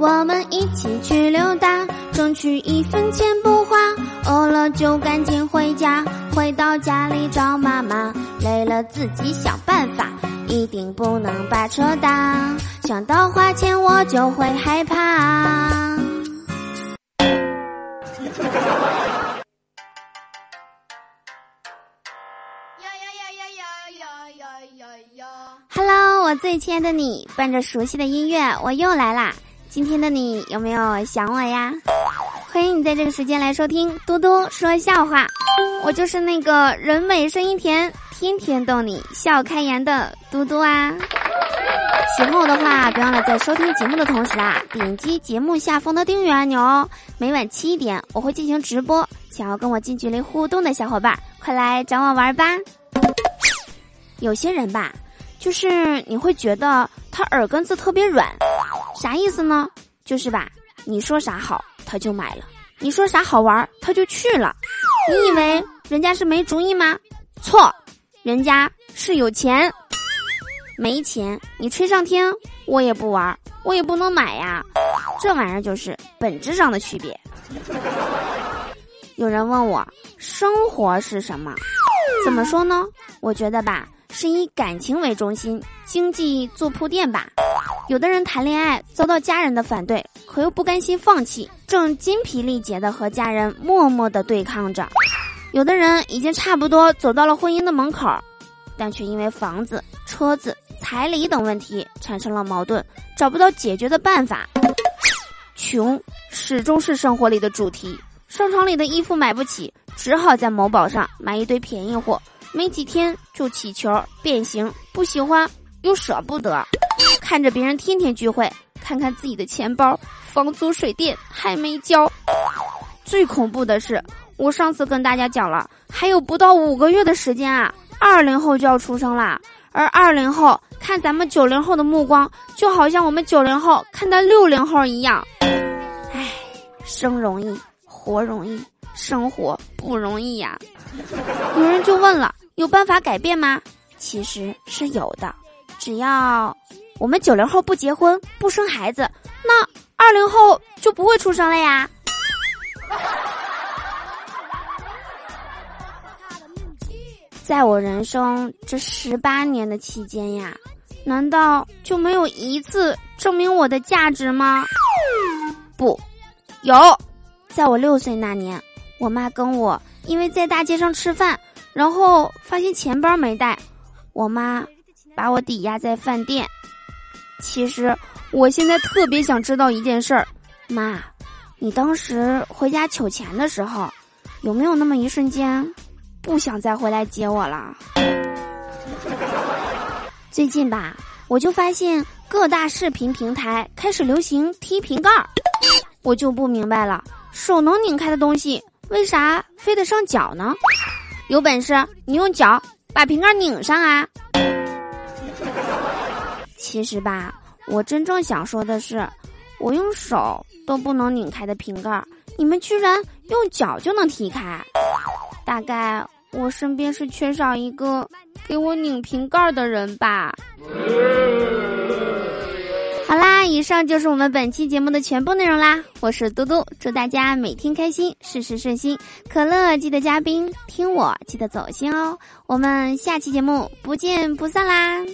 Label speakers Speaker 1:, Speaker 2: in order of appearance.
Speaker 1: 我们一起去溜达，争取一分钱不花。饿了就赶紧回家，回到家里找妈妈。累了自己想办法，一定不能把车打。想到花钱我就会害怕。Hello，我最亲爱的你，伴着熟悉的音乐，我又来啦。今天的你有没有想我呀？欢迎你在这个时间来收听嘟嘟说笑话。我就是那个人美声音甜，天天逗你笑开颜的嘟嘟啊。喜欢我的话，别忘了在收听节目的同时啊，点击节目下方的订阅按钮哦。每晚七点我会进行直播，想要跟我近距离互动的小伙伴，快来找我玩吧。有些人吧，就是你会觉得他耳根子特别软。啥意思呢？就是吧，你说啥好，他就买了；你说啥好玩，他就去了。你以为人家是没主意吗？错，人家是有钱。没钱，你吹上天，我也不玩，我也不能买呀。这玩意儿就是本质上的区别。有人问我，生活是什么？怎么说呢？我觉得吧，是以感情为中心，经济做铺垫吧。有的人谈恋爱遭到家人的反对，可又不甘心放弃，正精疲力竭的和家人默默的对抗着；有的人已经差不多走到了婚姻的门口，但却因为房子、车子、彩礼等问题产生了矛盾，找不到解决的办法。穷始终是生活里的主题，商场里的衣服买不起，只好在某宝上买一堆便宜货，没几天就起球变形，不喜欢又舍不得。看着别人天天聚会，看看自己的钱包，房租水电还没交。最恐怖的是，我上次跟大家讲了，还有不到五个月的时间啊，二零后就要出生啦。而二零后看咱们九零后的目光，就好像我们九零后看待六零后一样。唉，生容易，活容易，生活不容易呀。有人就问了，有办法改变吗？其实是有的，只要。我们九零后不结婚不生孩子，那二零后就不会出生了呀。在我人生这十八年的期间呀，难道就没有一次证明我的价值吗？不，有。在我六岁那年，我妈跟我因为在大街上吃饭，然后发现钱包没带，我妈把我抵押在饭店。其实，我现在特别想知道一件事儿，妈，你当时回家取钱的时候，有没有那么一瞬间，不想再回来接我了？最近吧，我就发现各大视频平台开始流行踢瓶盖儿，我就不明白了，手能拧开的东西，为啥非得上脚呢？有本事你用脚把瓶盖拧上啊！其实吧，我真正想说的是，我用手都不能拧开的瓶盖，你们居然用脚就能踢开。大概我身边是缺少一个给我拧瓶盖的人吧。好啦，以上就是我们本期节目的全部内容啦。我是嘟嘟，祝大家每天开心，事事顺心。可乐记得加冰，听我记得走心哦。我们下期节目不见不散啦。